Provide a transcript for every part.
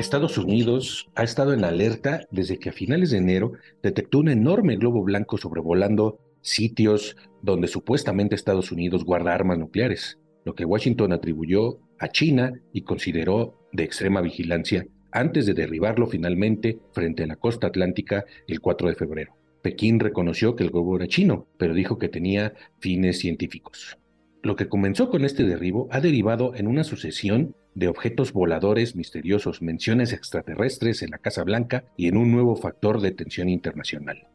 Estados Unidos ha estado en alerta desde que a finales de enero detectó un enorme globo blanco sobrevolando sitios donde supuestamente Estados Unidos guarda armas nucleares, lo que Washington atribuyó a China y consideró de extrema vigilancia antes de derribarlo finalmente frente a la costa atlántica el 4 de febrero. Pekín reconoció que el globo era chino, pero dijo que tenía fines científicos. Lo que comenzó con este derribo ha derivado en una sucesión de objetos voladores misteriosos, menciones extraterrestres en la Casa Blanca y en un nuevo factor de tensión internacional.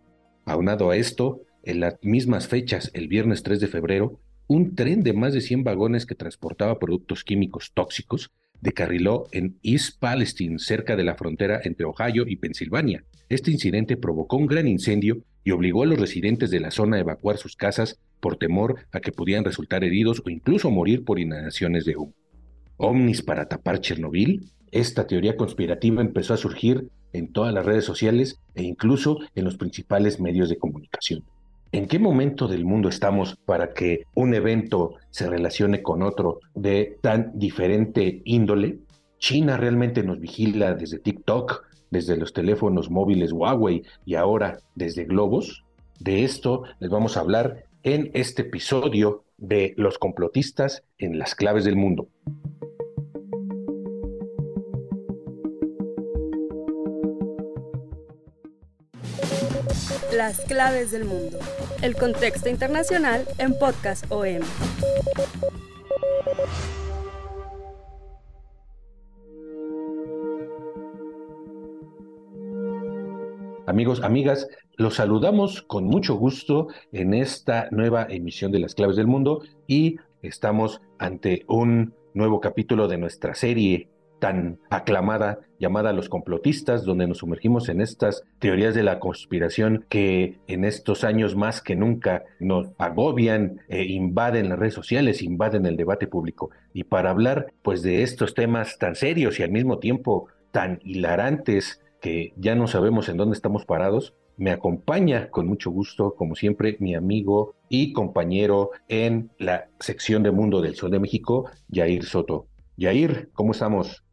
Aunado a esto, en las mismas fechas, el viernes 3 de febrero, un tren de más de 100 vagones que transportaba productos químicos tóxicos decarriló en East Palestine, cerca de la frontera entre Ohio y Pensilvania. Este incidente provocó un gran incendio y obligó a los residentes de la zona a evacuar sus casas por temor a que pudieran resultar heridos o incluso morir por inhalaciones de humo. ¿Omnis para tapar Chernobyl? Esta teoría conspirativa empezó a surgir en todas las redes sociales e incluso en los principales medios de comunicación. ¿En qué momento del mundo estamos para que un evento se relacione con otro de tan diferente índole? China realmente nos vigila desde TikTok, desde los teléfonos móviles Huawei y ahora desde globos. De esto les vamos a hablar en este episodio de Los complotistas en las claves del mundo. Las claves del mundo. El contexto internacional en Podcast OM. Amigos, amigas, los saludamos con mucho gusto en esta nueva emisión de Las Claves del Mundo y estamos ante un nuevo capítulo de nuestra serie tan aclamada llamada Los complotistas, donde nos sumergimos en estas teorías de la conspiración que en estos años más que nunca nos agobian, e invaden las redes sociales, invaden el debate público. Y para hablar pues de estos temas tan serios y al mismo tiempo tan hilarantes que ya no sabemos en dónde estamos parados, me acompaña con mucho gusto, como siempre, mi amigo y compañero en la sección de Mundo del Sol de México, Yair Soto. Yair, ¿cómo estamos?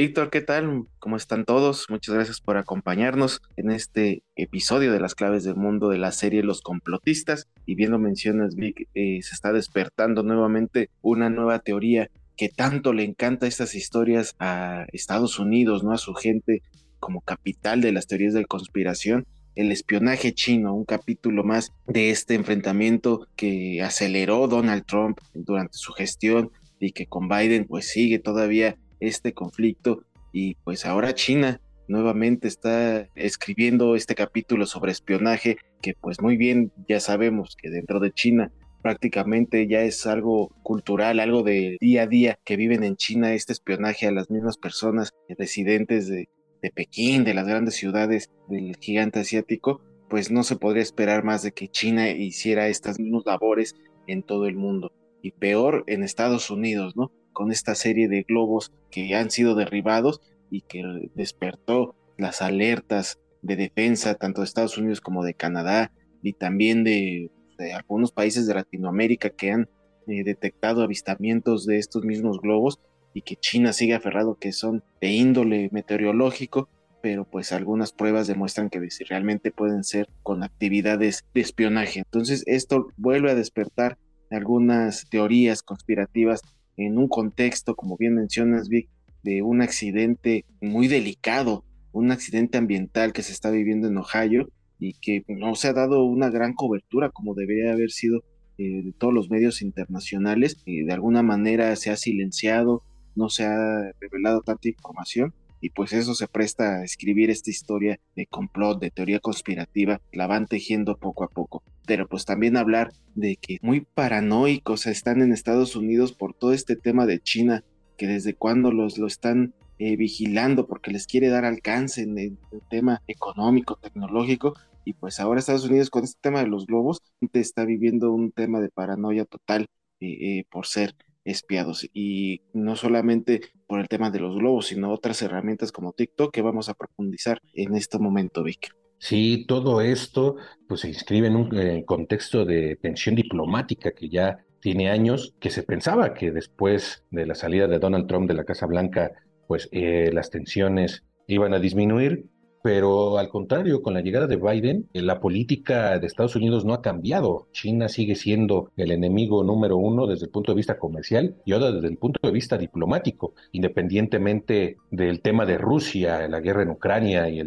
Víctor, ¿qué tal? ¿Cómo están todos? Muchas gracias por acompañarnos en este episodio de las claves del mundo de la serie Los complotistas. Y bien lo mencionas, Vic, eh, se está despertando nuevamente una nueva teoría que tanto le encanta estas historias a Estados Unidos, ¿no? A su gente como capital de las teorías de conspiración. El espionaje chino, un capítulo más de este enfrentamiento que aceleró Donald Trump durante su gestión y que con Biden pues sigue todavía este conflicto y pues ahora China nuevamente está escribiendo este capítulo sobre espionaje que pues muy bien ya sabemos que dentro de China prácticamente ya es algo cultural, algo de día a día que viven en China, este espionaje a las mismas personas residentes de, de Pekín, de las grandes ciudades del gigante asiático, pues no se podría esperar más de que China hiciera estas mismas labores en todo el mundo. Y peor en Estados Unidos, ¿no? Con esta serie de globos que han sido derribados y que despertó las alertas de defensa tanto de Estados Unidos como de Canadá y también de, algunos países de Latinoamérica que han eh, detectado avistamientos de estos mismos globos y que China sigue aferrado que son de índole meteorológico, pero pues algunas pruebas demuestran que realmente pueden ser con actividades de espionaje. Entonces esto vuelve a despertar algunas teorías conspirativas en un contexto, como bien mencionas, Vic, de un accidente muy delicado, un accidente ambiental que se está viviendo en Ohio y que no se ha dado una gran cobertura como debería haber sido eh, de todos los medios internacionales. y de alguna manera se ha silenciado, no se ha revelado tanta información y pues eso se presta a escribir esta historia de complot, de teoría conspirativa, la van tejiendo poco a poco. Pero pues también hablar de que muy paranoicos están en Estados Unidos por todo este tema de China, que desde cuando los lo están eh, vigilando porque les quiere dar alcance en el, tema económico, tecnológico, y pues ahora Estados Unidos con este tema de los globos está viviendo un tema de paranoia total eh, eh, por ser espiados y no solamente por el tema de los globos, sino otras herramientas como TikTok que vamos a profundizar en este momento, Vic. Sí, todo esto pues se inscribe en un eh, contexto de tensión diplomática que ya tiene años, que se pensaba que después de la salida de Donald Trump de la Casa Blanca, pues eh, las tensiones iban a disminuir, pero al contrario, con la llegada de Biden, eh, la política de Estados Unidos no ha cambiado. China sigue siendo el enemigo número uno desde el punto de vista comercial y ahora desde el punto de vista diplomático, independientemente del tema de Rusia, la guerra en Ucrania y,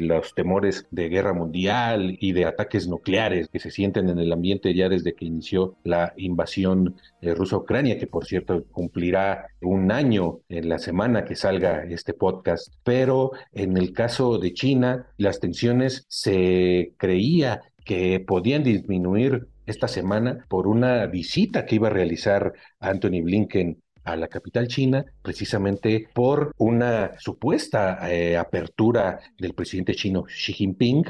los temores de guerra mundial y de ataques nucleares que se sienten en el ambiente ya desde que inició la invasión eh, rusa-Ucrania, que por cierto cumplirá un año en la semana que salga este podcast. Pero en el caso de China, las tensiones se creía que podían disminuir esta semana por una visita que iba a realizar Anthony Blinken a la capital china, precisamente por una supuesta eh, apertura del presidente chino Xi Jinping,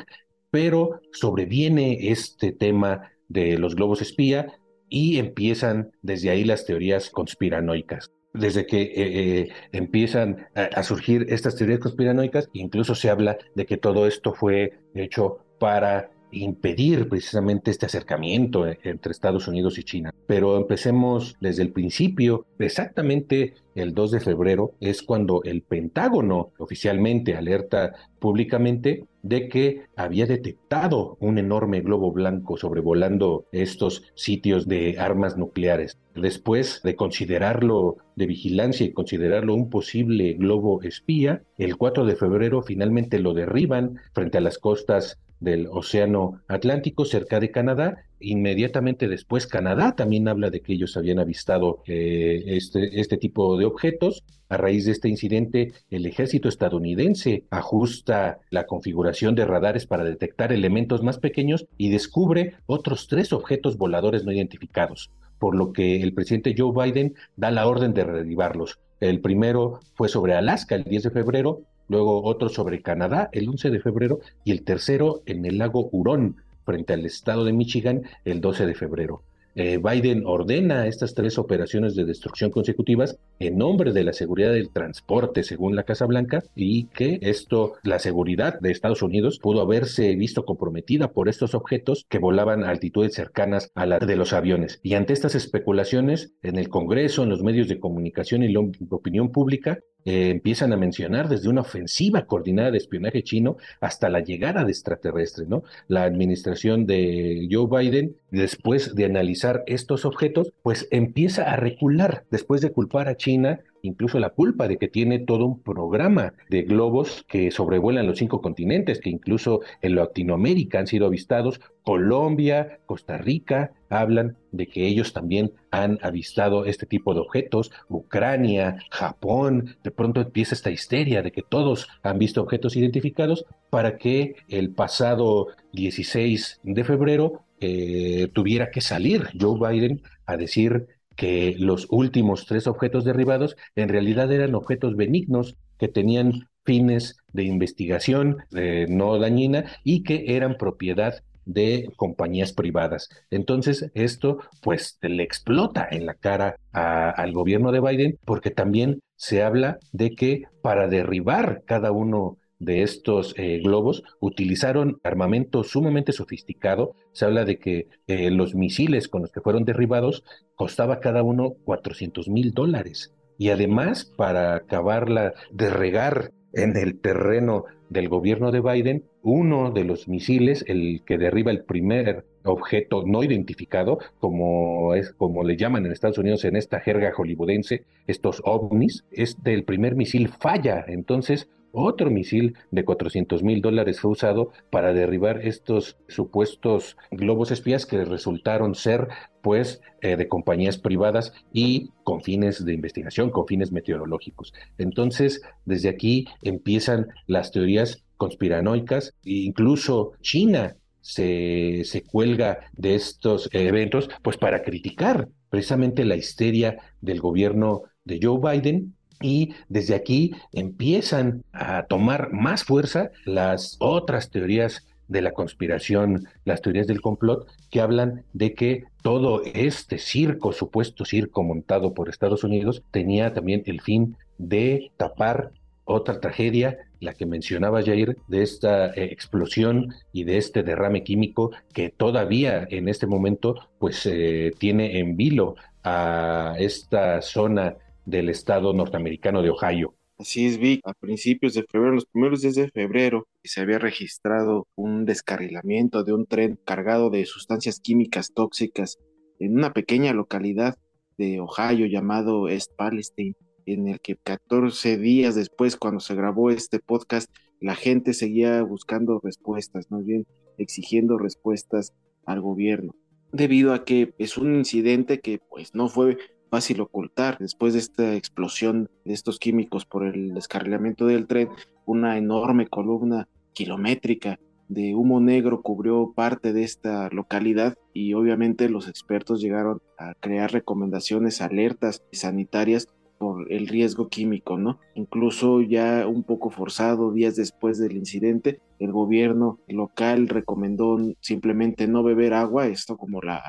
pero sobreviene este tema de los globos espía y empiezan desde ahí las teorías conspiranoicas desde que eh, eh, empiezan a, surgir estas teorías conspiranoicas, incluso se habla de que todo esto fue hecho para impedir precisamente este acercamiento e, entre Estados Unidos y China. Pero empecemos desde el principio, exactamente el 2 de febrero es cuando el Pentágono oficialmente alerta públicamente de que había detectado un enorme globo blanco sobrevolando estos sitios de armas nucleares. Después de considerarlo de vigilancia y considerarlo un posible globo espía, el 4 de febrero finalmente lo derriban frente a las costas del Océano Atlántico, cerca de Canadá. Inmediatamente después, Canadá también habla de que ellos habían avistado eh, este, este tipo de objetos. A raíz de este incidente, el ejército estadounidense ajusta la configuración de radares para detectar elementos más pequeños y descubre otros tres objetos voladores no identificados, por lo que el presidente Joe Biden da la orden de derribarlos. El primero fue sobre Alaska el 10 de febrero, luego otro sobre Canadá el 11 de febrero y el tercero en el lago Hurón frente al estado de Michigan el 12 de febrero. Eh, Biden ordena estas tres operaciones de destrucción consecutivas en nombre de la seguridad del transporte, según la Casa Blanca, y que esto, la seguridad de Estados Unidos, pudo haberse visto comprometida por estos objetos que volaban a altitudes cercanas a la de los aviones. Y ante estas especulaciones, en el Congreso, en los medios de comunicación y la opinión pública, eh, empiezan a mencionar desde una ofensiva coordinada de espionaje chino hasta la llegada de extraterrestres, ¿no? La administración de Joe Biden, después de analizar estos objetos, pues empieza a recular, después de culpar a China incluso la culpa de que tiene todo un programa de globos que sobrevuelan los cinco continentes, que incluso en Latinoamérica han sido avistados. Colombia, Costa Rica hablan de que ellos también han avistado este tipo de objetos. Ucrania, Japón, de pronto empieza esta histeria de que todos han visto objetos identificados para que el pasado 16 de febrero eh, tuviera que salir Joe Biden a decir que los últimos tres objetos derribados en realidad eran objetos benignos que tenían fines de investigación eh, no dañina y que eran propiedad de compañías privadas. Entonces, esto pues le explota en la cara al gobierno de Biden porque también se habla de que para derribar cada uno de estos eh, globos utilizaron armamento sumamente sofisticado. Se habla de que eh, los misiles con los que fueron derribados costaba cada uno 400 mil dólares. Y además, para acabarla de regar en el terreno del gobierno de Biden, uno de los misiles, el que derriba el primer objeto no identificado, como es como le llaman en Estados Unidos en esta jerga hollywoodense, estos ovnis, este el primer misil falla, entonces otro misil de 400 mil dólares fue usado para derribar estos supuestos globos espías que resultaron ser pues eh, de compañías privadas y con fines de investigación, con fines meteorológicos. Entonces, desde aquí empiezan las teorías conspiranoicas, e incluso China se, se cuelga de estos eventos, pues para criticar precisamente la histeria del gobierno de Joe Biden y desde aquí empiezan a tomar más fuerza las otras teorías de la conspiración, las teorías del complot, que hablan de que todo este circo, supuesto circo montado por Estados Unidos, tenía también el fin de tapar otra tragedia, la que mencionaba Jair, de esta eh, explosión y de este derrame químico que todavía en este momento pues eh, tiene en vilo a esta zona del estado norteamericano de Ohio. Así es, Vic. A principios de febrero, los primeros días de febrero, se había registrado un descarrilamiento de un tren cargado de sustancias químicas tóxicas en una pequeña localidad de Ohio llamado East Palestine, en el que 14 días después, cuando se grabó este podcast, la gente seguía buscando respuestas, más bien exigiendo respuestas al gobierno, debido a que es un incidente que pues no fue fácil ocultar. Después de esta explosión de estos químicos por el descarrilamiento del tren, una enorme columna kilométrica de humo negro cubrió parte de esta localidad y obviamente los expertos llegaron a crear recomendaciones, alertas sanitarias por el riesgo químico, ¿no? Incluso ya un poco forzado, días después del incidente, el gobierno local recomendó simplemente no beber agua, esto como la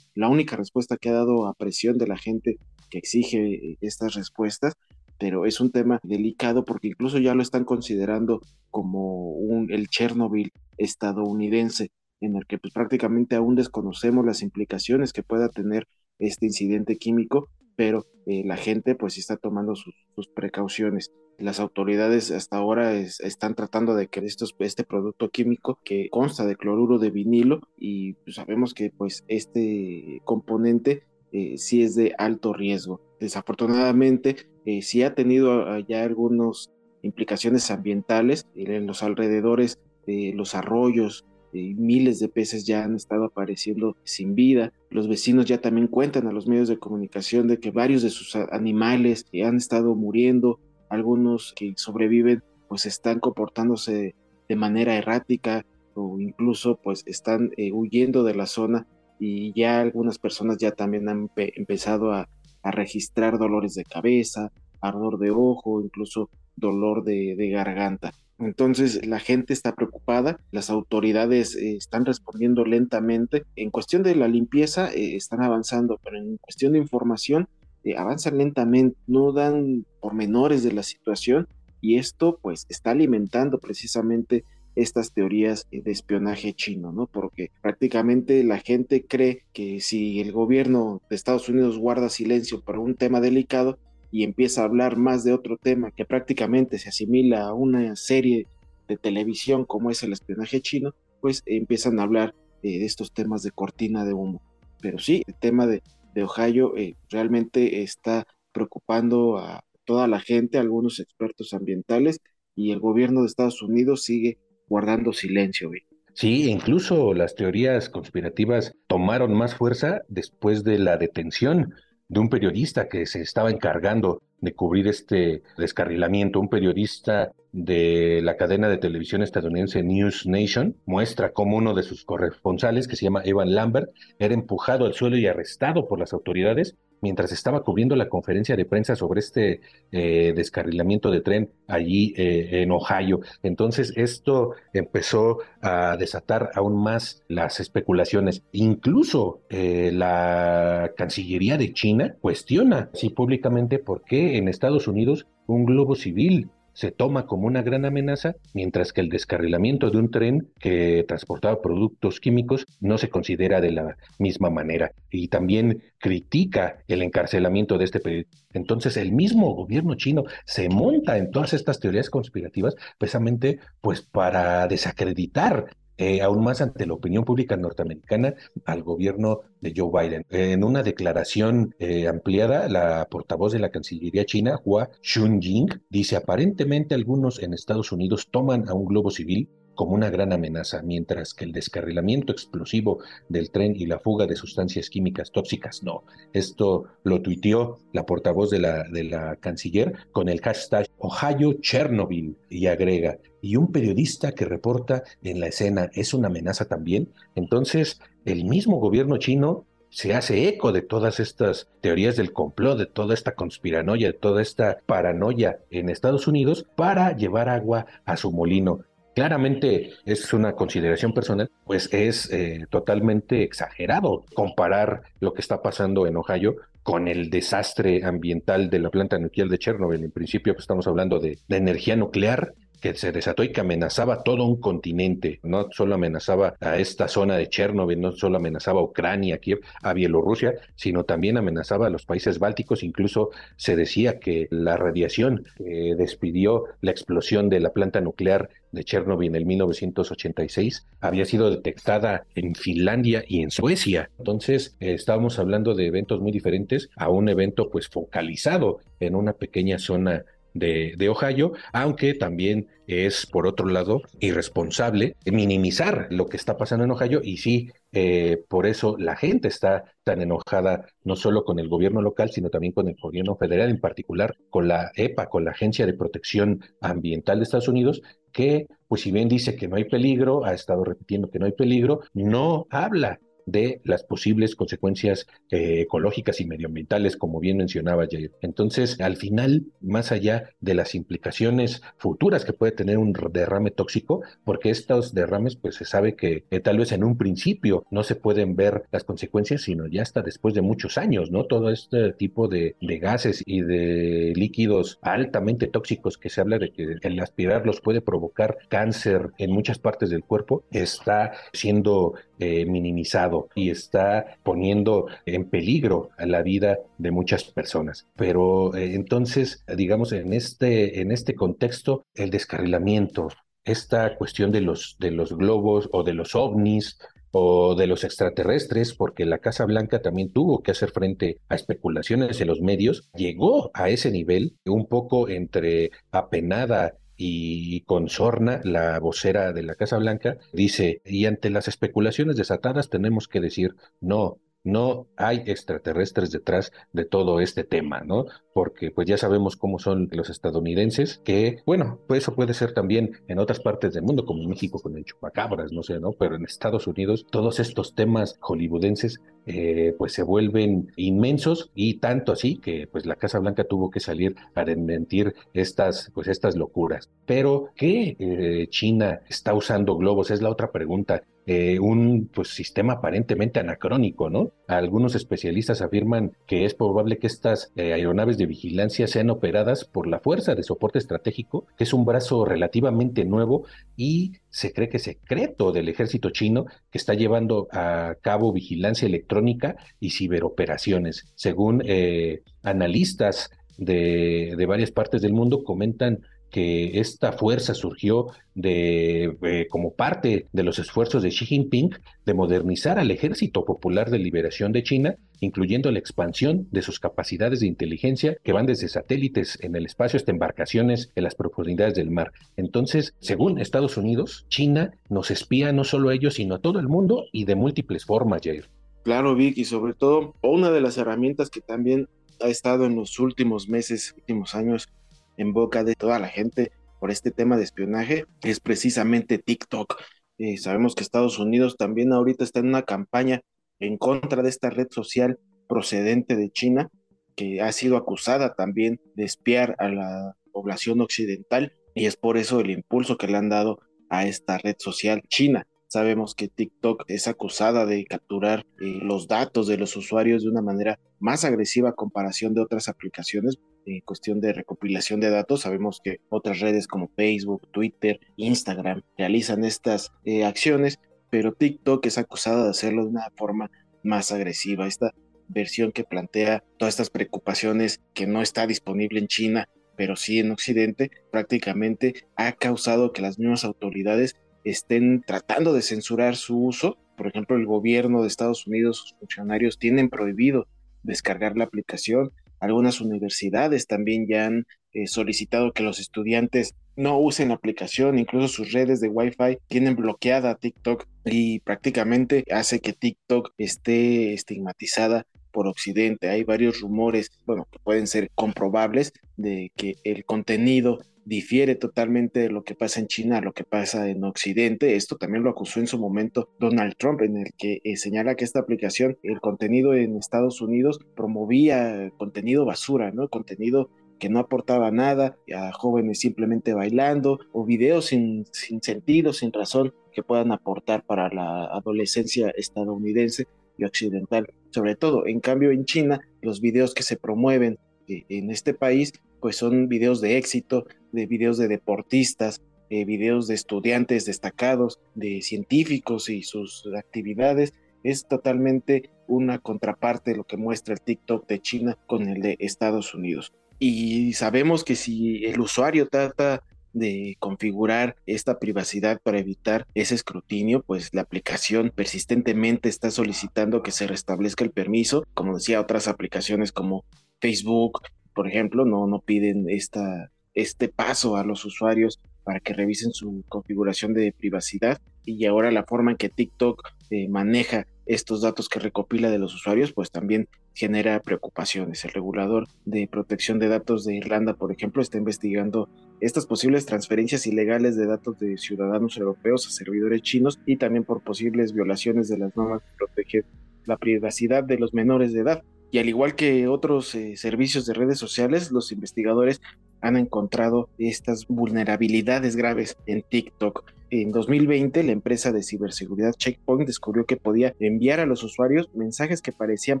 la única respuesta que ha dado a presión de la gente que exige estas respuestas, pero es un tema delicado porque incluso ya lo están considerando como un, el Chernobyl estadounidense, en el que pues, prácticamente aún desconocemos las implicaciones que pueda tener este incidente químico, pero eh, la gente pues está tomando sus, precauciones. Las autoridades hasta ahora están tratando de que estos, este producto químico que consta de cloruro de vinilo y pues, sabemos que pues este componente eh, sí es de alto riesgo. Desafortunadamente eh, sí ha tenido ya algunas implicaciones ambientales en los alrededores de los arroyos, miles de peces ya han estado apareciendo sin vida. Los vecinos ya también cuentan a los medios de comunicación de que varios de sus animales han estado muriendo, algunos que sobreviven pues están comportándose de manera errática o incluso pues están eh, huyendo de la zona y ya algunas personas ya también han empezado a, registrar dolores de cabeza, ardor de ojo, incluso dolor de garganta. Entonces la gente está preocupada, las autoridades eh, están respondiendo lentamente. En cuestión de la limpieza eh, están avanzando, pero en cuestión de información eh, avanzan lentamente, no dan pormenores de la situación y esto pues está alimentando precisamente estas teorías de espionaje chino, ¿no? Porque prácticamente la gente cree que si el gobierno de Estados Unidos guarda silencio para un tema delicado, y empieza a hablar más de otro tema que prácticamente se asimila a una serie de televisión como es el espionaje chino, pues empiezan a hablar eh, de estos temas de cortina de humo. Pero sí, el tema de, Ohio eh, realmente está preocupando a toda la gente, algunos expertos ambientales, y el gobierno de Estados Unidos sigue guardando silencio. Sí, incluso las teorías conspirativas tomaron más fuerza después de la detención de un periodista que se estaba encargando de cubrir este descarrilamiento, un periodista de la cadena de televisión estadounidense News Nation, muestra cómo uno de sus corresponsales, que se llama Evan Lambert, era empujado al suelo y arrestado por las autoridades mientras estaba cubriendo la conferencia de prensa sobre este eh, descarrilamiento de tren allí eh, en Ohio. Entonces esto empezó a desatar aún más las especulaciones. Incluso eh, la Cancillería de China cuestiona así públicamente por qué en Estados Unidos un globo civil se toma como una gran amenaza, mientras que el descarrilamiento de un tren que transportaba productos químicos no se considera de la misma manera. Y también critica el encarcelamiento de este periodista. Entonces el mismo gobierno chino se monta en todas estas teorías conspirativas precisamente pues para desacreditar eh, aún más ante la opinión pública norteamericana al gobierno de Joe Biden. En una declaración eh, ampliada, la portavoz de la Cancillería china, Hua Chunying, dice aparentemente algunos en Estados Unidos toman a un globo civil como una gran amenaza, mientras que el descarrilamiento explosivo del tren y la fuga de sustancias químicas tóxicas no. Esto lo tuiteó la portavoz de la, canciller con el hashtag Ohio Chernobyl y agrega, y un periodista que reporta en la escena es una amenaza también. Entonces, el mismo gobierno chino se hace eco de todas estas teorías del complot, de toda esta conspiranoia, de toda esta paranoia en Estados Unidos para llevar agua a su molino claramente es una consideración personal, pues es eh, totalmente exagerado comparar lo que está pasando en Ohio con el desastre ambiental de la planta nuclear de Chernobyl. En principio pues, estamos hablando de, de energía nuclear que se desató y que amenazaba todo un continente, no solo amenazaba a esta zona de Chernobyl, no solo amenazaba a Ucrania, Kiev, a Bielorrusia, sino también amenazaba a los países bálticos, incluso se decía que la radiación que despidió la explosión de la planta nuclear de Chernobyl en el 1986 había sido detectada en Finlandia y en Suecia. Entonces, eh, estábamos hablando de eventos muy diferentes a un evento pues focalizado en una pequeña zona de, Ohio, aunque también es, por otro lado, irresponsable minimizar lo que está pasando en Ohio y sí, eh, por eso la gente está tan enojada, no solo con el gobierno local, sino también con el gobierno federal, en particular con la EPA, con la Agencia de Protección Ambiental de Estados Unidos, que, pues si bien dice que no hay peligro, ha estado repitiendo que no hay peligro, no habla de las posibles consecuencias eh, ecológicas y medioambientales, como bien mencionaba Jair. Entonces, al final, más allá de las implicaciones futuras que puede tener un derrame tóxico, porque estos derrames, pues se sabe que tal vez en un principio no se pueden ver las consecuencias, sino ya hasta después de muchos años, ¿no? Todo este tipo de, de gases y de líquidos altamente tóxicos que se habla de que el aspirarlos puede provocar cáncer en muchas partes del cuerpo, está siendo eh, minimizado y está poniendo en peligro la vida de muchas personas. Pero eh, entonces, digamos, en este, en este contexto, el descarrilamiento, esta cuestión de los, de los globos o de los ovnis o de los extraterrestres, porque la Casa Blanca también tuvo que hacer frente a especulaciones en los medios, llegó a ese nivel un poco entre apenada y con Sorna, la vocera de la Casa Blanca, dice, y ante las especulaciones desatadas tenemos que decir, no, no hay extraterrestres detrás de todo este tema, ¿no? Porque pues ya sabemos cómo son los estadounidenses, que bueno, pues eso puede ser también en otras partes del mundo, como en México con el chupacabras, no sé, ¿no? Pero en Estados Unidos todos estos temas hollywoodenses eh, pues se vuelven inmensos y tanto así que pues la Casa Blanca tuvo que salir a desmentir estas pues estas locuras. Pero ¿qué eh, China está usando globos? Es la otra pregunta. Eh, un pues, sistema aparentemente anacrónico, ¿no? Algunos especialistas afirman que es probable que estas aeronaves de vigilancia sean operadas por la Fuerza de Soporte Estratégico, que es un brazo relativamente nuevo y se cree que secreto del ejército chino que está llevando a cabo vigilancia electrónica y ciberoperaciones. Según eh, analistas de varias partes del mundo, comentan que esta fuerza surgió de, eh, como parte de los esfuerzos de Xi Jinping de modernizar al Ejército Popular de Liberación de China, incluyendo la expansión de sus capacidades de inteligencia que van desde satélites en el espacio hasta embarcaciones en las profundidades del mar. Entonces, según Estados Unidos, China nos espía no solo a ellos, sino a todo el mundo y de múltiples formas, Jair. Claro, Vic, y sobre todo, una de las herramientas que también ha estado en los últimos meses, últimos años, en boca de toda la gente por este tema de espionaje es precisamente TikTok. Eh, sabemos que Estados Unidos también ahorita está en una campaña en contra de esta red social procedente de China, que ha sido acusada también de espiar a la población occidental y es por eso el impulso que le han dado a esta red social china. Sabemos que TikTok es acusada de capturar eh, los datos de los usuarios de una manera más agresiva a comparación de otras aplicaciones en cuestión de recopilación de datos. Sabemos que otras redes como Facebook, Twitter, Instagram realizan estas eh, acciones, pero TikTok es acusada de hacerlo de una forma más agresiva. Esta versión que plantea todas estas preocupaciones que no está disponible en China, pero sí en Occidente, prácticamente ha causado que las mismas autoridades estén tratando de censurar su uso. Por ejemplo, el gobierno de Estados Unidos, sus funcionarios tienen prohibido descargar la aplicación. Algunas universidades también ya han eh, solicitado que los estudiantes no usen la aplicación, incluso sus redes de Wi-Fi tienen bloqueada TikTok y prácticamente hace que TikTok esté estigmatizada por Occidente. Hay varios rumores, bueno, que pueden ser comprobables de que el contenido difiere totalmente de lo que pasa en China lo que pasa en Occidente. Esto también lo acusó en su momento Donald Trump, en el que eh, señala que esta aplicación, el contenido en Estados Unidos promovía contenido basura, ¿no? Contenido que no aportaba nada, a jóvenes simplemente bailando, o videos sin, sin sentido, sin razón, que puedan aportar para la adolescencia estadounidense y occidental, sobre todo. En cambio, en China, los videos que se promueven eh, en este país pues son videos de éxito, de videos de deportistas, eh, videos de estudiantes destacados, de científicos y sus actividades. Es totalmente una contraparte de lo que muestra el TikTok de China con el de Estados Unidos. Y sabemos que si el usuario trata de configurar esta privacidad para evitar ese escrutinio, pues la aplicación persistentemente está solicitando que se restablezca el permiso, como decía otras aplicaciones como Facebook, por ejemplo, no, no piden esta, este paso a los usuarios para que revisen su configuración de privacidad y ahora la forma en que TikTok eh, maneja estos datos que recopila de los usuarios, pues también genera preocupaciones. El regulador de protección de datos de Irlanda, por ejemplo, está investigando estas posibles transferencias ilegales de datos de ciudadanos europeos a servidores chinos y también por posibles violaciones de las normas que protegen la privacidad de los menores de edad. Y al igual que otros eh, servicios de redes sociales, los investigadores han encontrado estas vulnerabilidades graves en TikTok. En 2020, la empresa de ciberseguridad Checkpoint descubrió que podía enviar a los usuarios mensajes que parecían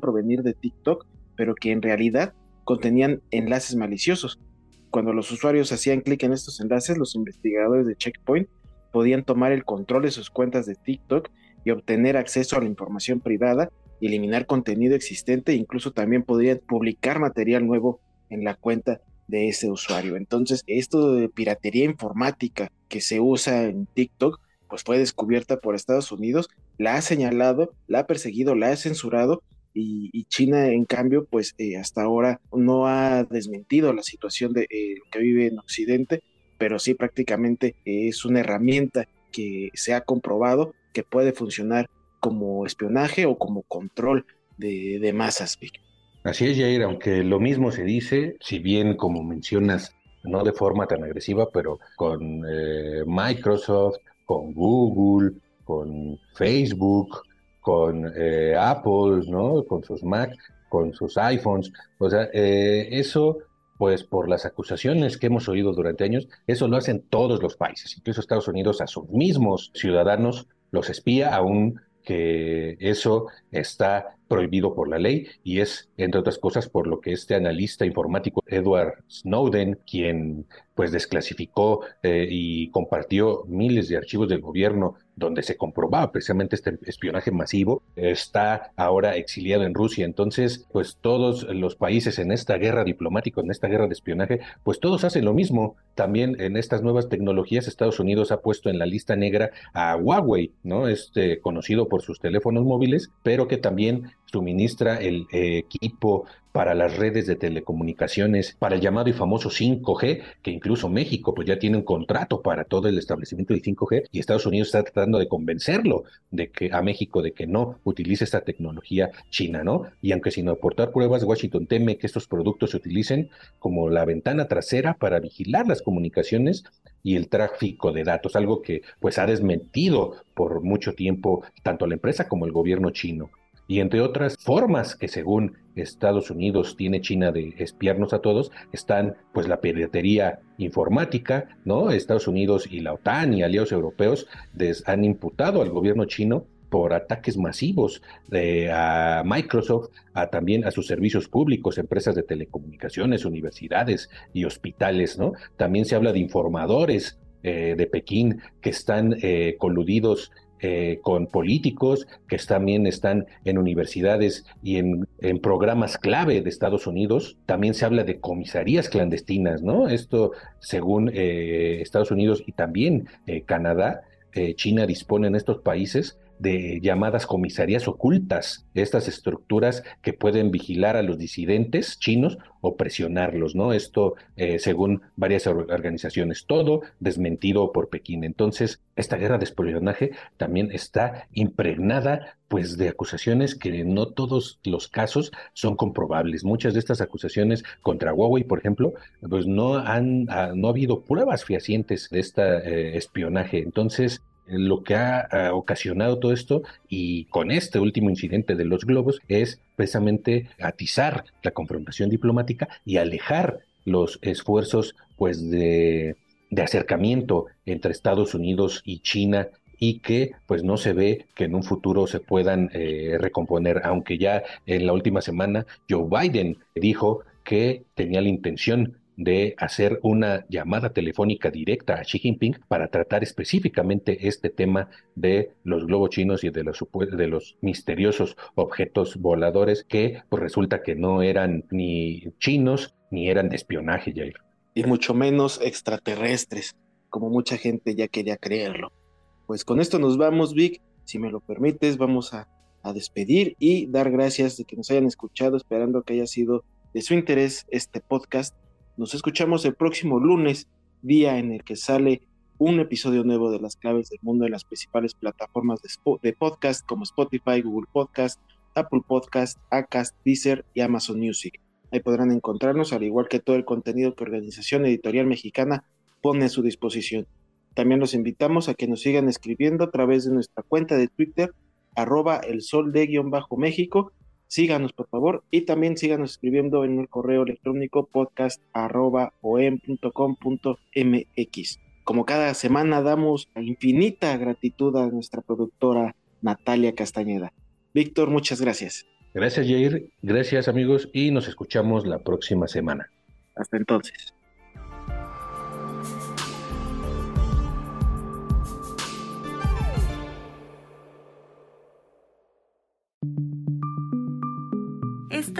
provenir de TikTok, pero que en realidad contenían enlaces maliciosos. Cuando los usuarios hacían clic en estos enlaces, los investigadores de Checkpoint podían tomar el control de sus cuentas de TikTok y obtener acceso a la información privada eliminar contenido existente incluso también podrían publicar material nuevo en la cuenta de ese usuario. Entonces, esto de piratería informática que se usa en TikTok, pues fue descubierta por Estados Unidos, la ha señalado, la ha perseguido, la ha censurado y, China, en cambio, pues eh, hasta ahora no ha desmentido la situación de eh, que vive en Occidente, pero sí prácticamente es una herramienta que se ha comprobado que puede funcionar como espionaje o como control de, masas. Así es, Jair, aunque lo mismo se dice, si bien como mencionas, no de forma tan agresiva, pero con eh, Microsoft, con Google, con Facebook, con eh, Apple, ¿no? Con sus Mac, con sus iPhones. O sea, eh, eso, pues por las acusaciones que hemos oído durante años, eso lo hacen todos los países, incluso Estados Unidos a sus mismos ciudadanos los espía aún que eso está prohibido por la ley y es, entre otras cosas, por lo que este analista informático Edward Snowden, quien pues desclasificó eh, y compartió miles de archivos del gobierno donde se comprobaba precisamente este espionaje masivo, está ahora exiliado en Rusia. Entonces, pues todos los países en esta guerra diplomática, en esta guerra de espionaje, pues todos hacen lo mismo. También en estas nuevas tecnologías, Estados Unidos ha puesto en la lista negra a Huawei, ¿no? Este conocido por sus teléfonos móviles, pero que también suministra el eh, equipo para las redes de telecomunicaciones, para el llamado y famoso 5G, que incluso México pues ya tiene un contrato para todo el establecimiento del 5G y Estados Unidos está tratando de convencerlo de que a México de que no utilice esta tecnología china, ¿no? Y aunque sin aportar pruebas, Washington teme que estos productos se utilicen como la ventana trasera para vigilar las comunicaciones y el tráfico de datos, algo que pues ha desmentido por mucho tiempo tanto la empresa como el gobierno chino y entre otras formas que según Estados Unidos tiene China de espiarnos a todos, están pues la piratería informática, ¿no? Estados Unidos y la OTAN y aliados europeos han imputado al gobierno chino por ataques masivos de, a Microsoft, a también a sus servicios públicos, empresas de telecomunicaciones, universidades y hospitales, ¿no? También se habla de informadores eh, de Pekín que están eh, coludidos eh, con políticos que también están en universidades y en, programas clave de Estados Unidos. También se habla de comisarías clandestinas, ¿no? Esto según eh, Estados Unidos y también eh, Canadá. eh, China dispone en estos países de llamadas comisarías ocultas, estas estructuras que pueden vigilar a los disidentes chinos o presionarlos, ¿no? Esto eh, según varias organizaciones, todo desmentido por Pekín. Entonces, esta guerra de espionaje también está impregnada pues de acusaciones que no todos los casos son comprobables. Muchas de estas acusaciones contra Huawei, por ejemplo, pues no han ah, no ha habido pruebas fehacientes de este espionaje. Entonces, lo que ha, ocasionado todo esto y con este último incidente de los globos es precisamente atizar la confrontación diplomática y alejar los esfuerzos pues de, acercamiento entre Estados Unidos y China y que pues no se ve que en un futuro se puedan eh, recomponer, aunque ya en la última semana Joe Biden dijo que tenía la intención de hacer una llamada telefónica directa a Xi Jinping para tratar específicamente este tema de los globos chinos y de los, de los misteriosos objetos voladores que pues resulta que no eran ni chinos ni eran de espionaje, Jair. Y mucho menos extraterrestres, como mucha gente ya quería creerlo. Pues con esto nos vamos, Vic. Si me lo permites, vamos a, a despedir y dar gracias de que nos hayan escuchado, esperando que haya sido de su interés este podcast nos escuchamos el próximo lunes, día en el que sale un episodio nuevo de las claves del mundo en las principales plataformas de, podcast como Spotify, Google Podcast, Apple Podcast, Acast, Deezer y Amazon Music. Ahí podrán encontrarnos, al igual que todo el contenido que Organización Editorial Mexicana pone a su disposición. También los invitamos a que nos sigan escribiendo a través de nuestra cuenta de Twitter, arroba el sol de guion bajo México, síganos por favor y también síganos escribiendo en el correo electrónico podcast.om.com.mx. Como cada semana damos infinita gratitud a nuestra productora Natalia Castañeda. Víctor, muchas gracias. Gracias Jair, gracias amigos y nos escuchamos la próxima semana. Hasta entonces.